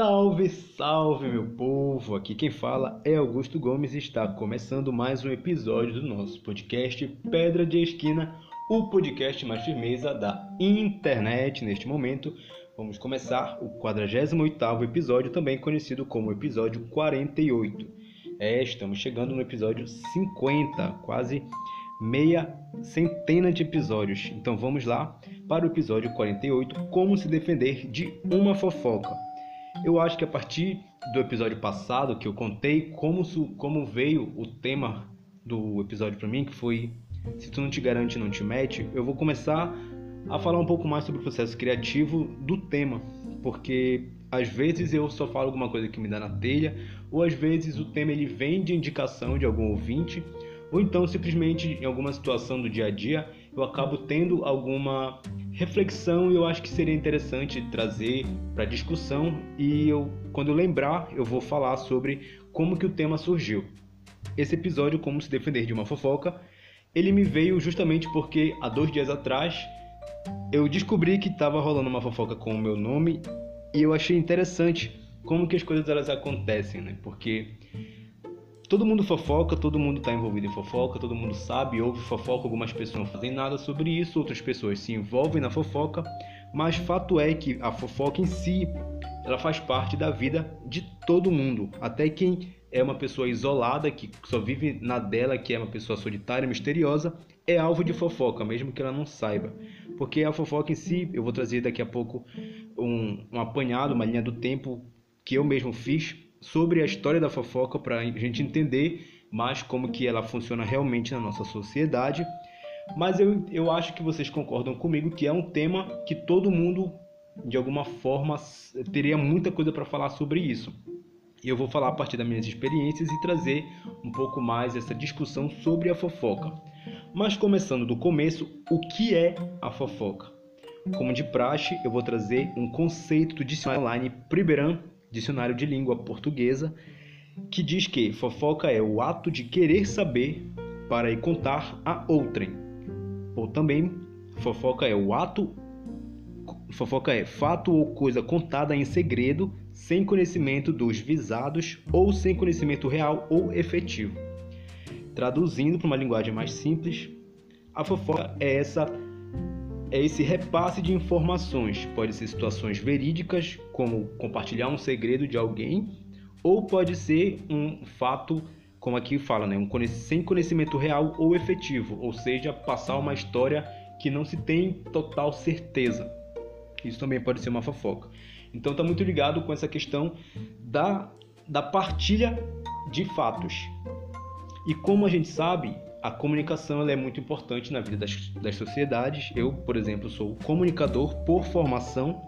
Salve, salve, meu povo! Aqui quem fala é Augusto Gomes e está começando mais um episódio do nosso podcast Pedra de Esquina, o podcast mais firmeza da internet neste momento. Vamos começar o 48º episódio, também conhecido como episódio 48. É, estamos chegando no episódio 50, quase meia centena de episódios. Então vamos lá para o episódio 48, como se defender de uma fofoca. Eu acho que a partir do episódio passado que eu contei como, como veio o tema do episódio para mim, que foi Se tu não te garante, não te mete, eu vou começar a falar um pouco mais sobre o processo criativo do tema, porque às vezes eu só falo alguma coisa que me dá na telha, ou às vezes o tema ele vem de indicação de algum ouvinte, ou então simplesmente em alguma situação do dia a dia eu acabo tendo alguma reflexão eu acho que seria interessante trazer para discussão e eu quando eu lembrar eu vou falar sobre como que o tema surgiu. Esse episódio como se defender de uma fofoca, ele me veio justamente porque há dois dias atrás eu descobri que estava rolando uma fofoca com o meu nome e eu achei interessante como que as coisas elas acontecem, né? Porque Todo mundo fofoca, todo mundo está envolvido em fofoca, todo mundo sabe, ouve fofoca, algumas pessoas não fazem nada sobre isso, outras pessoas se envolvem na fofoca, mas fato é que a fofoca em si, ela faz parte da vida de todo mundo, até quem é uma pessoa isolada, que só vive na dela, que é uma pessoa solitária, misteriosa, é alvo de fofoca, mesmo que ela não saiba. Porque a fofoca em si, eu vou trazer daqui a pouco um, um apanhado, uma linha do tempo que eu mesmo fiz sobre a história da fofoca para a gente entender mais como que ela funciona realmente na nossa sociedade. Mas eu, eu acho que vocês concordam comigo que é um tema que todo mundo, de alguma forma, teria muita coisa para falar sobre isso. E eu vou falar a partir das minhas experiências e trazer um pouco mais essa discussão sobre a fofoca. Mas começando do começo, o que é a fofoca? Como de praxe, eu vou trazer um conceito do online Priberan dicionário de língua portuguesa, que diz que fofoca é o ato de querer saber para ir contar a outrem. Ou também, fofoca é o ato fofoca é fato ou coisa contada em segredo, sem conhecimento dos visados ou sem conhecimento real ou efetivo. Traduzindo para uma linguagem mais simples, a fofoca é essa é esse repasse de informações. Pode ser situações verídicas, como compartilhar um segredo de alguém, ou pode ser um fato, como aqui fala, né? um sem conhecimento real ou efetivo, ou seja, passar uma história que não se tem total certeza. Isso também pode ser uma fofoca. Então está muito ligado com essa questão da, da partilha de fatos. E como a gente sabe, a comunicação é muito importante na vida das, das sociedades. Eu, por exemplo, sou comunicador por formação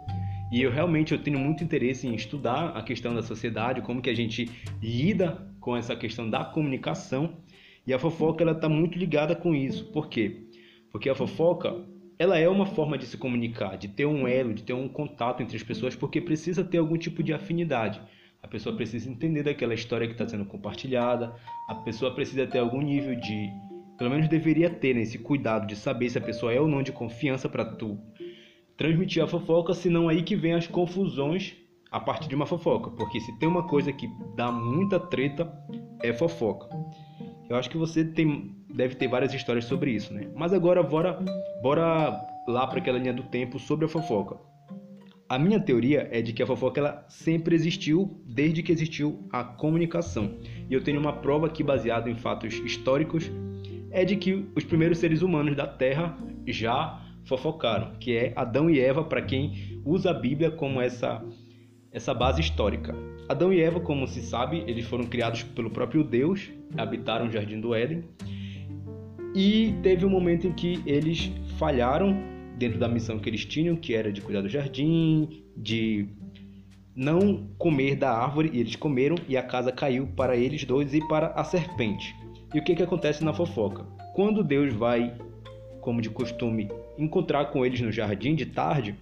e eu realmente eu tenho muito interesse em estudar a questão da sociedade, como que a gente lida com essa questão da comunicação. E a fofoca ela está muito ligada com isso. Por quê? Porque a fofoca ela é uma forma de se comunicar, de ter um elo, de ter um contato entre as pessoas, porque precisa ter algum tipo de afinidade. A pessoa precisa entender daquela história que está sendo compartilhada. A pessoa precisa ter algum nível de, pelo menos deveria ter né, esse cuidado de saber se a pessoa é ou não de confiança para tu transmitir a fofoca, senão aí que vem as confusões a partir de uma fofoca, porque se tem uma coisa que dá muita treta é fofoca. Eu acho que você tem, deve ter várias histórias sobre isso, né? Mas agora bora, bora lá para aquela linha do tempo sobre a fofoca. A minha teoria é de que a fofoca ela sempre existiu desde que existiu a comunicação. E eu tenho uma prova aqui baseada em fatos históricos é de que os primeiros seres humanos da Terra já fofocaram, que é Adão e Eva, para quem usa a Bíblia como essa essa base histórica. Adão e Eva, como se sabe, eles foram criados pelo próprio Deus, habitaram o jardim do Éden. E teve um momento em que eles falharam dentro da missão que eles tinham, que era de cuidar do jardim, de não comer da árvore, e eles comeram e a casa caiu para eles dois e para a serpente. E o que, que acontece na fofoca? Quando Deus vai, como de costume, encontrar com eles no jardim de tarde,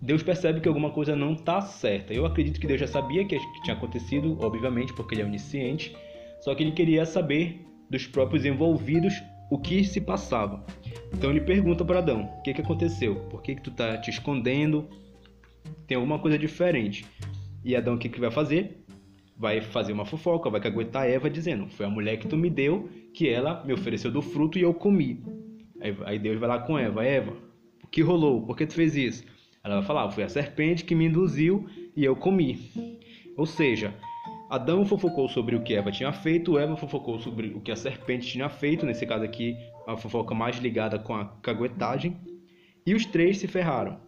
Deus percebe que alguma coisa não está certa. Eu acredito que Deus já sabia que tinha acontecido, obviamente, porque ele é onisciente, só que ele queria saber dos próprios envolvidos o que se passava. Então ele pergunta para Adão: o que, que aconteceu? Por que, que tu tá te escondendo? Tem alguma coisa diferente. E Adão o que, que vai fazer? Vai fazer uma fofoca, vai caguetar Eva dizendo: Foi a mulher que tu me deu, que ela me ofereceu do fruto e eu comi. Aí, aí Deus vai lá com Eva: Eva, o que rolou? Por que tu fez isso? Ela vai falar: Foi a serpente que me induziu e eu comi. Ou seja, Adão fofocou sobre o que Eva tinha feito, Eva fofocou sobre o que a serpente tinha feito, nesse caso aqui, a fofoca mais ligada com a caguetagem, e os três se ferraram.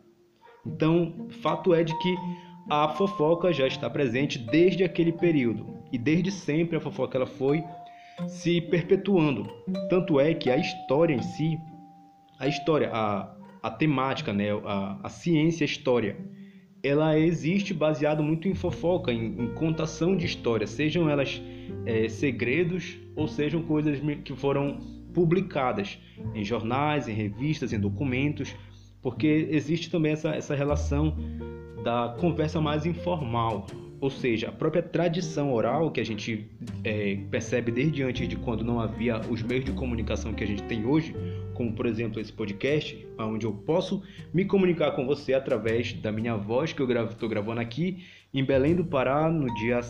Então, fato é de que a fofoca já está presente desde aquele período, e desde sempre a fofoca ela foi se perpetuando. Tanto é que a história em si, a história, a, a temática, né, a, a ciência a história, ela existe baseado muito em fofoca, em, em contação de histórias, sejam elas é, segredos ou sejam coisas que foram publicadas em jornais, em revistas, em documentos, porque existe também essa, essa relação da conversa mais informal, ou seja, a própria tradição oral que a gente é, percebe desde antes de quando não havia os meios de comunicação que a gente tem hoje, como por exemplo esse podcast, onde eu posso me comunicar com você através da minha voz que eu estou gravando aqui em Belém do Pará no dia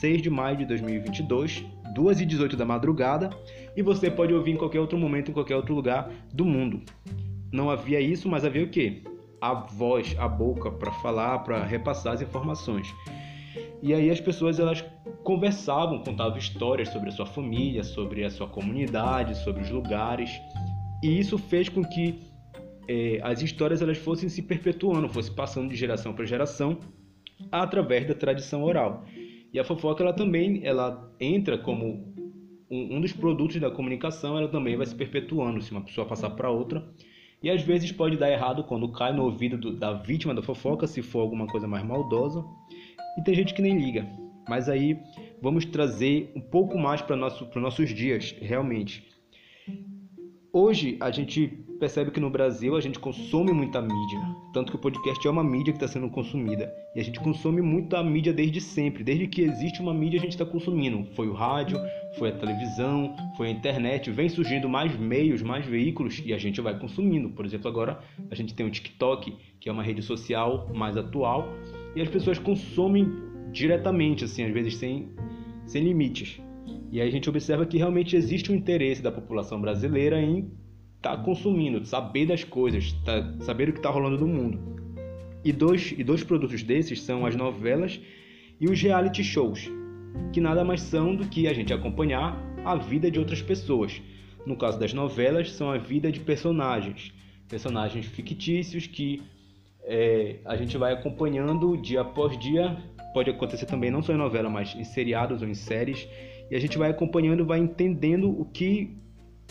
6 de maio de 2022, 2h18 da madrugada, e você pode ouvir em qualquer outro momento, em qualquer outro lugar do mundo. Não havia isso, mas havia o quê? A voz, a boca para falar, para repassar as informações. E aí as pessoas elas conversavam, contavam histórias sobre a sua família, sobre a sua comunidade, sobre os lugares. E isso fez com que é, as histórias elas fossem se perpetuando, fossem passando de geração para geração através da tradição oral. E a fofoca ela também ela entra como um, um dos produtos da comunicação, ela também vai se perpetuando se uma pessoa passar para outra. E às vezes pode dar errado quando cai no ouvido do, da vítima da fofoca, se for alguma coisa mais maldosa. E tem gente que nem liga. Mas aí vamos trazer um pouco mais para nosso, os nossos dias, realmente. Hoje a gente percebe que no Brasil a gente consome muita mídia, tanto que o podcast é uma mídia que está sendo consumida e a gente consome muita mídia desde sempre, desde que existe uma mídia a gente está consumindo. Foi o rádio, foi a televisão, foi a internet, vem surgindo mais meios, mais veículos e a gente vai consumindo. Por exemplo, agora a gente tem o TikTok, que é uma rede social mais atual e as pessoas consomem diretamente, assim, às vezes sem, sem limites. E aí a gente observa que realmente existe um interesse da população brasileira em estar tá consumindo, saber das coisas, tá, saber o que está rolando no mundo. E dois, e dois produtos desses são as novelas e os reality shows, que nada mais são do que a gente acompanhar a vida de outras pessoas. No caso das novelas, são a vida de personagens, personagens fictícios que é, a gente vai acompanhando dia após dia. Pode acontecer também não só em novela, mas em seriados ou em séries e a gente vai acompanhando, vai entendendo o que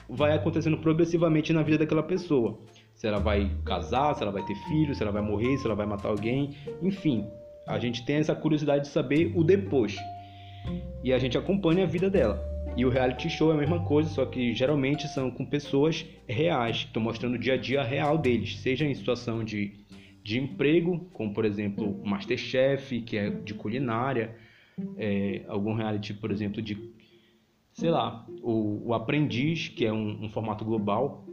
vai acontecendo progressivamente na vida daquela pessoa. Se ela vai casar, se ela vai ter filhos, se ela vai morrer, se ela vai matar alguém, enfim, a gente tem essa curiosidade de saber o depois. E a gente acompanha a vida dela. E o reality show é a mesma coisa, só que geralmente são com pessoas reais, que estão mostrando o dia a dia real deles, seja em situação de, de emprego, como por exemplo Masterchef, que é de culinária, é, algum reality, por exemplo, de, sei lá, o, o Aprendiz, que é um, um formato global,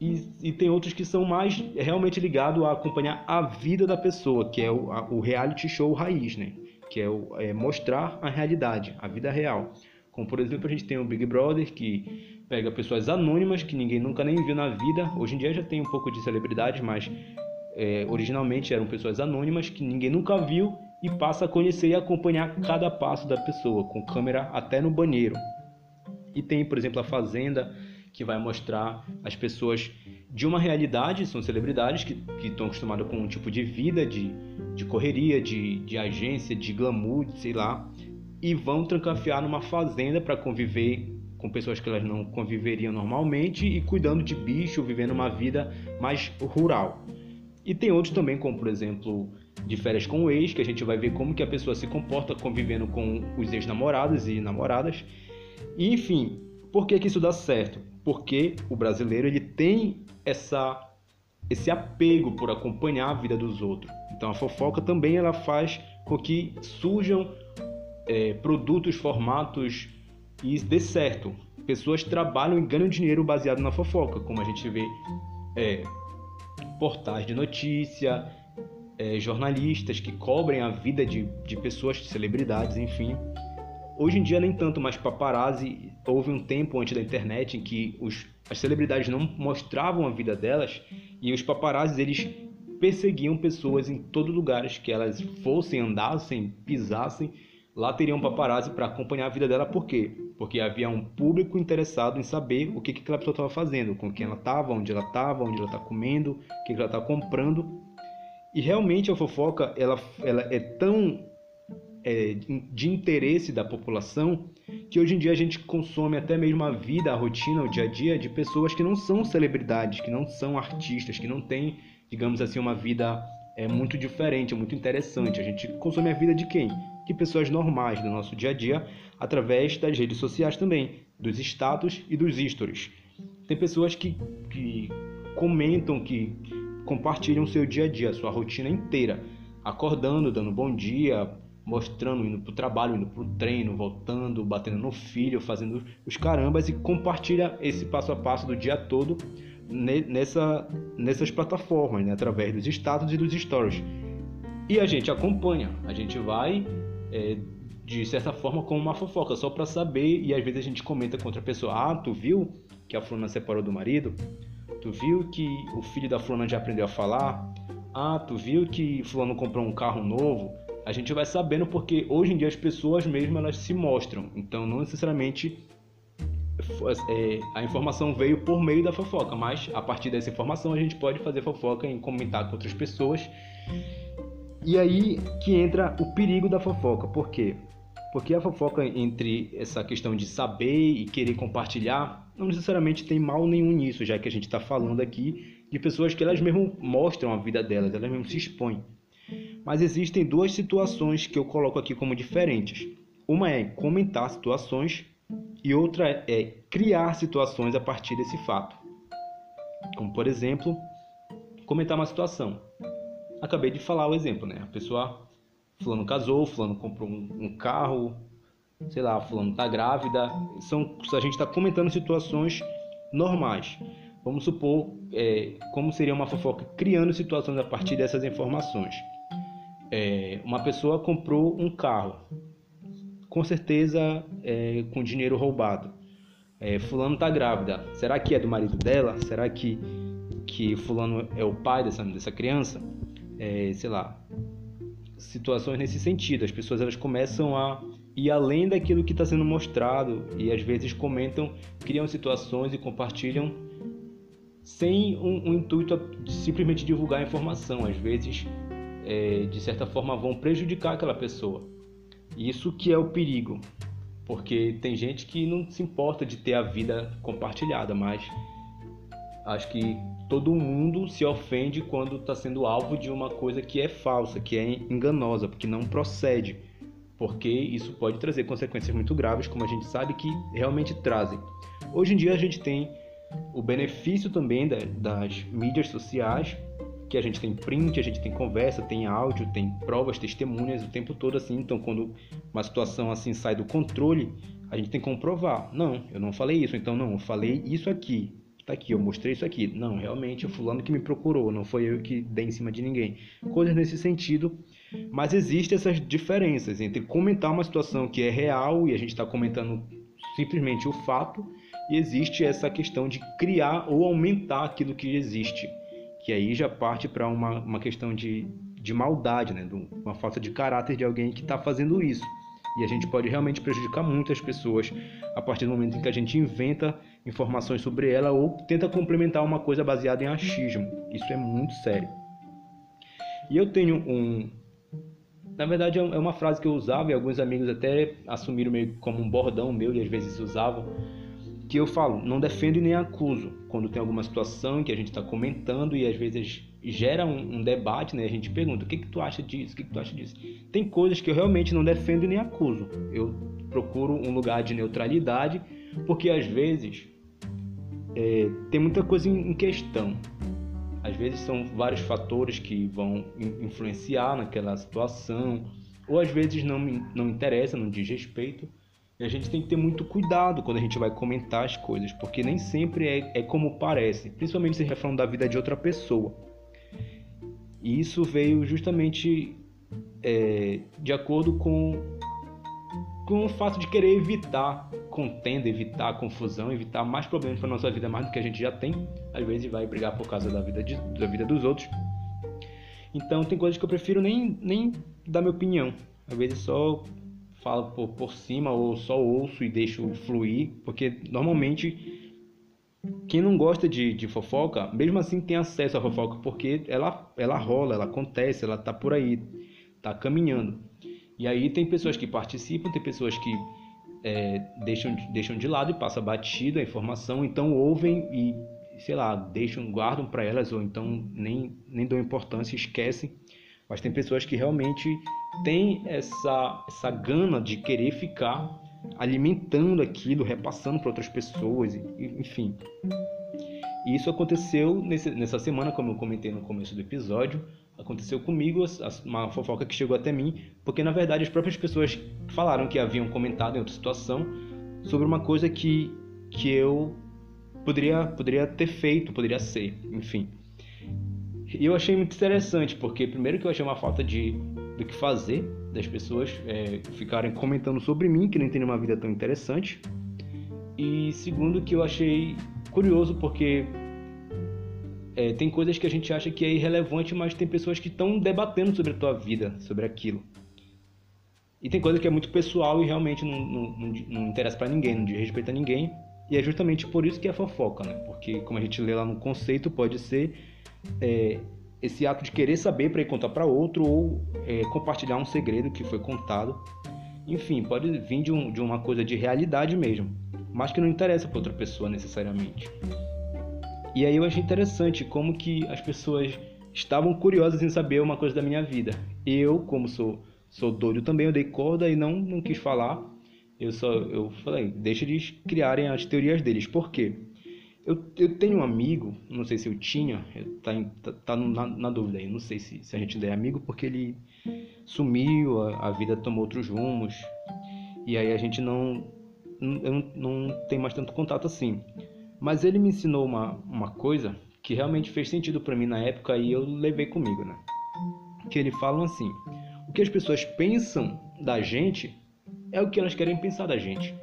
e, e, tem outros que são mais realmente ligados a acompanhar a vida da pessoa, que é o, a, o reality show raiz, né? Que é, o, é mostrar a realidade, a vida real. Como, por exemplo, a gente tem o Big Brother, que pega pessoas anônimas que ninguém nunca nem viu na vida. Hoje em dia já tem um pouco de celebridade, mas é, originalmente eram pessoas anônimas que ninguém nunca viu e passa a conhecer e acompanhar cada passo da pessoa, com câmera até no banheiro. E tem, por exemplo, a Fazenda, que vai mostrar as pessoas de uma realidade, são celebridades que, que estão acostumadas com um tipo de vida, de, de correria, de, de agência, de glamour, sei lá, e vão trancafiar numa fazenda para conviver com pessoas que elas não conviveriam normalmente e cuidando de bicho, vivendo uma vida mais rural. E tem outros também, como por exemplo de férias com o ex, que a gente vai ver como que a pessoa se comporta convivendo com os ex-namorados e namoradas. E, enfim, por que, que isso dá certo? Porque o brasileiro ele tem essa esse apego por acompanhar a vida dos outros. Então a fofoca também ela faz com que surjam é, produtos, formatos e dê certo. Pessoas trabalham e ganham dinheiro baseado na fofoca, como a gente vê é, portais de notícia, é, jornalistas que cobrem a vida de, de pessoas, de celebridades, enfim. Hoje em dia nem tanto, mas paparazzi, houve um tempo antes da internet em que os, as celebridades não mostravam a vida delas e os paparazzi eles perseguiam pessoas em todos os lugares que elas fossem, andassem, pisassem, lá teriam paparazzi para acompanhar a vida dela, por quê? Porque havia um público interessado em saber o que, que aquela pessoa estava fazendo, com quem ela estava, onde ela estava, onde ela está comendo, o que, que ela está comprando. E realmente a fofoca ela, ela é tão é, de interesse da população que hoje em dia a gente consome até mesmo a vida, a rotina, o dia a dia de pessoas que não são celebridades, que não são artistas, que não têm, digamos assim, uma vida é, muito diferente, muito interessante. A gente consome a vida de quem? De pessoas normais do nosso dia a dia, através das redes sociais também, dos status e dos stories. Tem pessoas que, que comentam, que compartilham seu dia a dia, sua rotina inteira, acordando, dando bom dia, mostrando, indo para o trabalho, indo para o treino, voltando, batendo no filho, fazendo os carambas e compartilha esse passo a passo do dia todo nessa, nessas plataformas, né? através dos status e dos stories. E a gente acompanha, a gente vai é, de certa forma como uma fofoca, só para saber, e às vezes a gente comenta contra a pessoa: Ah, tu viu que a fulana separou do marido? Tu viu que o filho da fulana já aprendeu a falar? Ah, tu viu que fulano comprou um carro novo? a gente vai sabendo porque hoje em dia as pessoas mesmo elas se mostram. Então não necessariamente é, a informação veio por meio da fofoca, mas a partir dessa informação a gente pode fazer fofoca em comentar com outras pessoas. E aí que entra o perigo da fofoca. Por quê? Porque a fofoca entre essa questão de saber e querer compartilhar não necessariamente tem mal nenhum nisso, já que a gente está falando aqui de pessoas que elas mesmo mostram a vida delas, elas mesmo se expõem. Mas existem duas situações que eu coloco aqui como diferentes. Uma é comentar situações e outra é criar situações a partir desse fato. Como por exemplo, comentar uma situação. Acabei de falar o exemplo, né? A pessoa, fulano casou, fulano comprou um, carro, sei lá, fulano tá grávida. São, a gente está comentando situações normais. Vamos supor é, como seria uma fofoca criando situações a partir dessas informações é, uma pessoa comprou um carro, com certeza é, com dinheiro roubado. É, fulano está grávida. Será que é do marido dela? Será que que fulano é o pai dessa dessa criança? É, sei lá. Situações nesse sentido. As pessoas elas começam a ir além daquilo que está sendo mostrado e às vezes comentam, criam situações e compartilham sem um, um intuito de simplesmente divulgar a informação. Às vezes é, de certa forma, vão prejudicar aquela pessoa. Isso que é o perigo, porque tem gente que não se importa de ter a vida compartilhada, mas acho que todo mundo se ofende quando está sendo alvo de uma coisa que é falsa, que é enganosa, porque não procede, porque isso pode trazer consequências muito graves, como a gente sabe que realmente trazem. Hoje em dia a gente tem o benefício também das mídias sociais que a gente tem print, a gente tem conversa, tem áudio, tem provas, testemunhas o tempo todo assim. Então, quando uma situação assim sai do controle, a gente tem que comprovar. Não, eu não falei isso. Então, não, eu falei isso aqui. Tá aqui, eu mostrei isso aqui. Não, realmente, o fulano que me procurou, não foi eu que dei em cima de ninguém. Coisas nesse sentido. Mas existem essas diferenças entre comentar uma situação que é real e a gente está comentando simplesmente o fato, e existe essa questão de criar ou aumentar aquilo que existe que aí já parte para uma, uma questão de, de maldade, né? uma falta de caráter de alguém que está fazendo isso. E a gente pode realmente prejudicar muitas pessoas a partir do momento em que a gente inventa informações sobre ela ou tenta complementar uma coisa baseada em achismo. Isso é muito sério. E eu tenho um. Na verdade, é, uma frase que eu usava e alguns amigos até assumiram meio como um bordão meu e às vezes usavam que eu falo, não defendo e nem acuso. Quando tem alguma situação que a gente está comentando e às vezes gera um, um, debate, né? A gente pergunta, o que que tu acha disso? O que que tu acha disso? Tem coisas que eu realmente não defendo e nem acuso. Eu procuro um lugar de neutralidade, porque às vezes é, tem muita coisa em, em questão. Às vezes são vários fatores que vão influenciar naquela situação, ou às vezes não, não interessa, não diz respeito. E a gente tem que ter muito cuidado quando a gente vai comentar as coisas, porque nem sempre é, é como parece, principalmente se reflão da vida de outra pessoa. E isso veio justamente é, de acordo com, com o fato de querer evitar contenda, evitar confusão, evitar mais problemas para nossa vida mais do que a gente já tem. Às vezes vai brigar por causa da vida, de, da vida dos outros. Então tem coisas que eu prefiro nem, nem dar minha opinião. Às vezes só falo por, por cima ou só ouço e deixo fluir, porque normalmente quem não gosta de, de fofoca, mesmo assim tem acesso à fofoca, porque ela, ela rola, ela acontece, ela tá por aí, tá caminhando. E aí tem pessoas que participam, tem pessoas que é, deixam, deixam de lado e passa batido a informação, então ouvem e, sei lá, deixam, guardam para elas, ou então nem, nem dão importância, esquecem. Mas tem pessoas que realmente têm essa, essa gana de querer ficar alimentando aquilo, repassando para outras pessoas, enfim. E isso aconteceu nesse, nessa semana, como eu comentei no começo do episódio, aconteceu comigo uma fofoca que chegou até mim, porque na verdade as próprias pessoas falaram que haviam comentado em outra situação sobre uma coisa que, que eu poderia, poderia ter feito, poderia ser, enfim. E eu achei muito interessante, porque primeiro que eu achei uma falta de do que fazer das pessoas é, ficarem comentando sobre mim, que não tem uma vida tão interessante. E segundo que eu achei curioso, porque é, tem coisas que a gente acha que é irrelevante, mas tem pessoas que estão debatendo sobre a tua vida, sobre aquilo. E tem coisa que é muito pessoal e realmente não, não, não, não interessa para ninguém, não diz respeito a ninguém. E é justamente por isso que é fofoca, né? Porque, como a gente lê lá no conceito, pode ser é, esse ato de querer saber para ir contar para outro ou é, compartilhar um segredo que foi contado. Enfim, pode vir de, um, de uma coisa de realidade mesmo, mas que não interessa para outra pessoa necessariamente. E aí eu achei interessante como que as pessoas estavam curiosas em saber uma coisa da minha vida. Eu, como sou sou doido também, eu dei corda e não não quis falar. Eu só eu falei, deixa eles criarem as teorias deles. Por quê? Eu, eu tenho um amigo, não sei se eu tinha, tá, tá, tá na, na, dúvida aí, não sei se, se a gente é amigo, porque ele sumiu, a, a vida tomou outros rumos, e aí a gente não, não, não tem mais tanto contato assim. Mas ele me ensinou uma, uma coisa que realmente fez sentido para mim na época e eu levei comigo, né? Que ele fala assim: o que as pessoas pensam da gente é o que elas querem pensar da gente.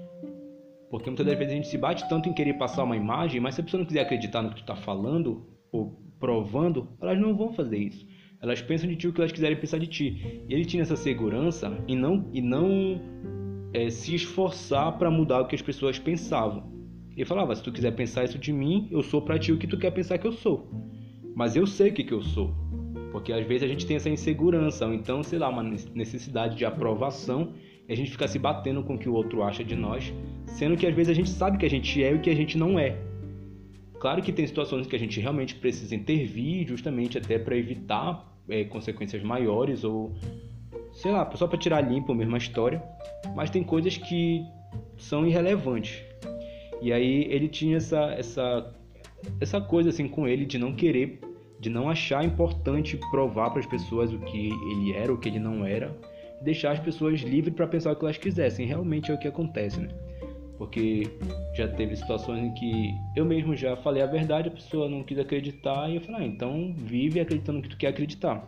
Porque muitas das vezes a gente se bate tanto em querer passar uma imagem, mas se a pessoa não quiser acreditar no que tu está falando ou provando, elas não vão fazer isso. Elas pensam de ti o que elas quiserem pensar de ti. E ele tinha essa segurança e não, e não é, se esforçar para mudar o que as pessoas pensavam. Ele falava: se tu quiser pensar isso de mim, eu sou para ti o que tu quer pensar que eu sou. Mas eu sei o que, que eu sou. Porque às vezes a gente tem essa insegurança, ou então, sei lá, uma necessidade de aprovação e a gente fica se batendo com o que o outro acha de nós, sendo que às vezes a gente sabe que a gente é e que a gente não é. Claro que tem situações que a gente realmente precisa intervir, justamente até para evitar é, consequências maiores ou sei lá, só para tirar limpo a história, mas tem coisas que são irrelevantes. E aí ele tinha essa essa essa coisa assim com ele de não querer, de não achar importante provar para as pessoas o que ele era, o que ele não era, deixar as pessoas livres para pensar o que elas quisessem. Realmente é o que acontece, né? Porque já teve situações em que eu mesmo já falei a verdade, a pessoa não quis acreditar e eu falei, ah, então vive acreditando no que tu quer acreditar.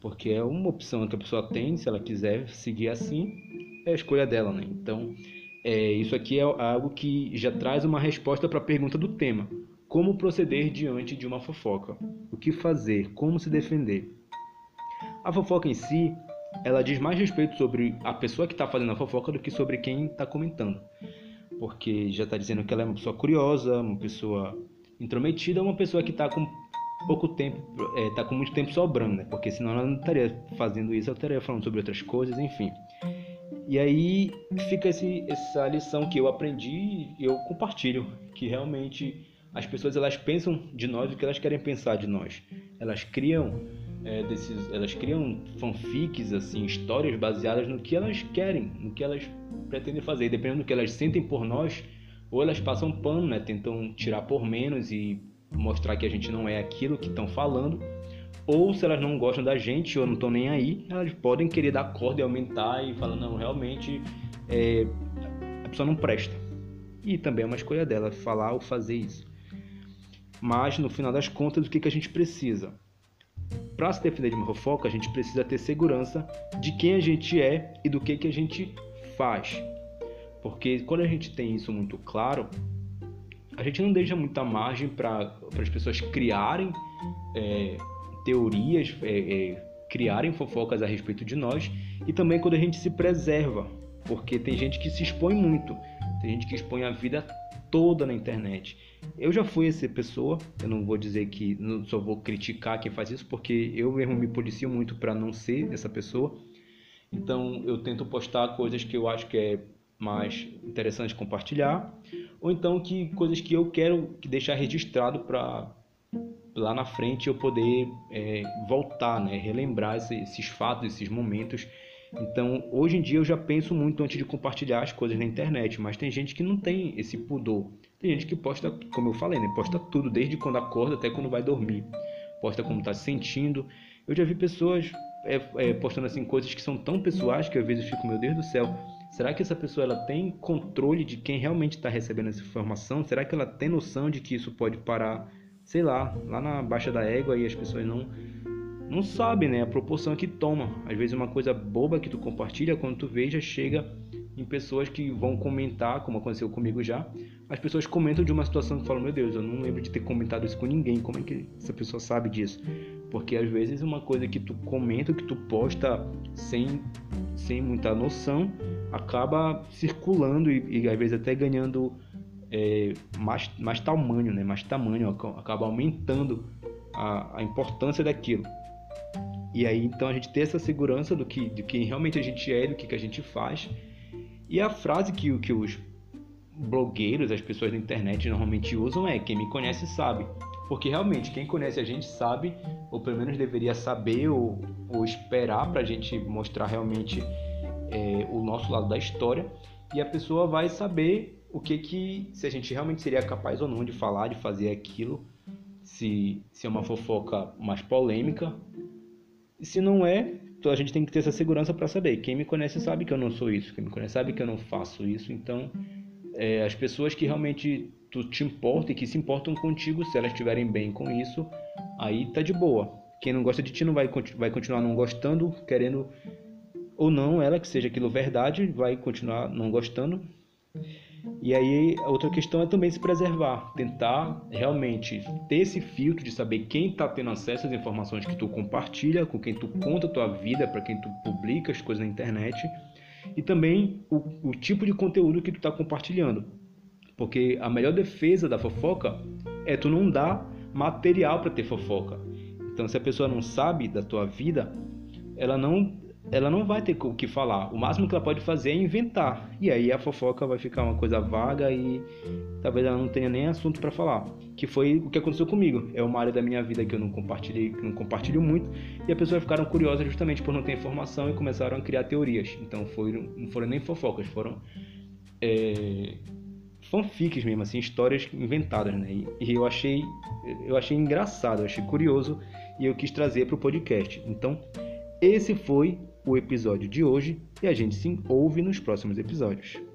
Porque é uma opção que a pessoa tem, se ela quiser seguir assim, é a escolha dela, né? Então, é, isso aqui é algo que já traz uma resposta para a pergunta do tema. Como proceder diante de uma fofoca? O que fazer? Como se defender? A fofoca em si, ela diz mais respeito sobre a pessoa que está fazendo a fofoca do que sobre quem está comentando. Porque já está dizendo que ela é uma pessoa curiosa, uma pessoa intrometida, uma pessoa que está com pouco tempo, está é, com muito tempo sobrando, né? Porque senão ela não estaria fazendo isso, ela estaria falando sobre outras coisas, enfim. E aí fica esse, essa lição que eu aprendi e eu compartilho, que realmente as pessoas elas pensam de nós o que elas querem pensar de nós. Elas criam é, desses, elas criam fanfics, assim, histórias baseadas no que elas querem, no que elas pretendem fazer. E dependendo do que elas sentem por nós, ou elas passam pano, né? Tentam tirar por menos e mostrar que a gente não é aquilo que estão falando. Ou se elas não gostam da gente ou não estão nem aí, elas podem querer dar corda e aumentar e falar, não, realmente é, a pessoa não presta. E também é uma escolha dela falar ou fazer isso. Mas no final das contas, o que, que a gente precisa? Para se defender de uma fofoca, a gente precisa ter segurança de quem a gente é e do que, que a gente faz. Porque quando a gente tem isso muito claro, a gente não deixa muita margem para as pessoas criarem é, teorias, é, é, criarem fofocas a respeito de nós e também quando a gente se preserva, porque tem gente que se expõe muito, tem gente que expõe a vida toda na internet. Eu já fui essa pessoa, eu não vou dizer que só vou criticar quem faz isso, porque eu mesmo me policio muito para não ser essa pessoa. Então eu tento postar coisas que eu acho que é mais interessante compartilhar, ou então que coisas que eu quero deixar registrado para lá na frente eu poder é, voltar, né, relembrar esses fatos, esses momentos então, hoje em dia eu já penso muito antes de compartilhar as coisas na internet, mas tem gente que não tem esse pudor. Tem gente que posta, como eu falei, né? Posta tudo, desde quando acorda até quando vai dormir. Posta como está se sentindo. Eu já vi pessoas é, é, postando assim coisas que são tão pessoais que às vezes eu fico, meu Deus do céu, será que essa pessoa ela tem controle de quem realmente está recebendo essa informação? Será que ela tem noção de que isso pode parar, sei lá, lá na baixa da égua e as pessoas não não sabe, né, a proporção que toma. Às vezes uma coisa boba que tu compartilha, quando tu vê, já chega em pessoas que vão comentar, como aconteceu comigo já. As pessoas comentam de uma situação que falam, meu Deus, eu não lembro de ter comentado isso com ninguém. Como é que essa pessoa sabe disso? Porque às vezes uma coisa que tu comenta, que tu posta sem, sem muita noção, acaba circulando e, e às vezes até ganhando é, mais, mais tamanho, né? Mais tamanho, acaba aumentando a, a importância daquilo. E aí então a gente ter essa segurança do que de quem realmente a gente é, do que, que a gente faz. E a frase que, que os blogueiros, as pessoas da internet normalmente usam é quem me conhece sabe. Porque realmente quem conhece a gente sabe, ou pelo menos deveria saber ou, ou esperar para a gente mostrar realmente é, o nosso lado da história. E a pessoa vai saber o que que se a gente realmente seria capaz ou não de falar, de fazer aquilo, se, se é uma fofoca mais polêmica e se não é, a gente tem que ter essa segurança para saber. Quem me conhece sabe que eu não sou isso. Quem me conhece sabe que eu não faço isso. Então, é, as pessoas que realmente tu te importa e que se importam contigo, se elas estiverem bem com isso, aí tá de boa. Quem não gosta de ti não vai, vai continuar não gostando, querendo ou não, ela que seja aquilo verdade, vai continuar não gostando. E aí, outra questão é também se preservar, tentar realmente ter esse filtro de saber quem está tendo acesso às informações que tu compartilha, com quem tu conta a tua vida, para quem tu publica as coisas na internet, e também o, o tipo de conteúdo que tu está compartilhando. Porque a melhor defesa da fofoca é tu não dar material para ter fofoca. Então, se a pessoa não sabe da tua vida, ela não ela não vai ter o que falar. O máximo que ela pode fazer é inventar. E aí a fofoca vai ficar uma coisa vaga e talvez ela não tenha nem assunto para falar. Que foi o que aconteceu comigo. É uma área da minha vida que eu não compartilhei, que não compartilho muito, e as pessoas ficaram curiosas justamente por não ter informação e começaram a criar teorias. Então foram, não foram nem fofocas, foram é, fanfics mesmo, assim, histórias inventadas, né? E, e eu achei, eu achei engraçado, eu achei curioso e eu quis trazer para o podcast. Então esse foi o episódio de hoje e a gente se ouve nos próximos episódios.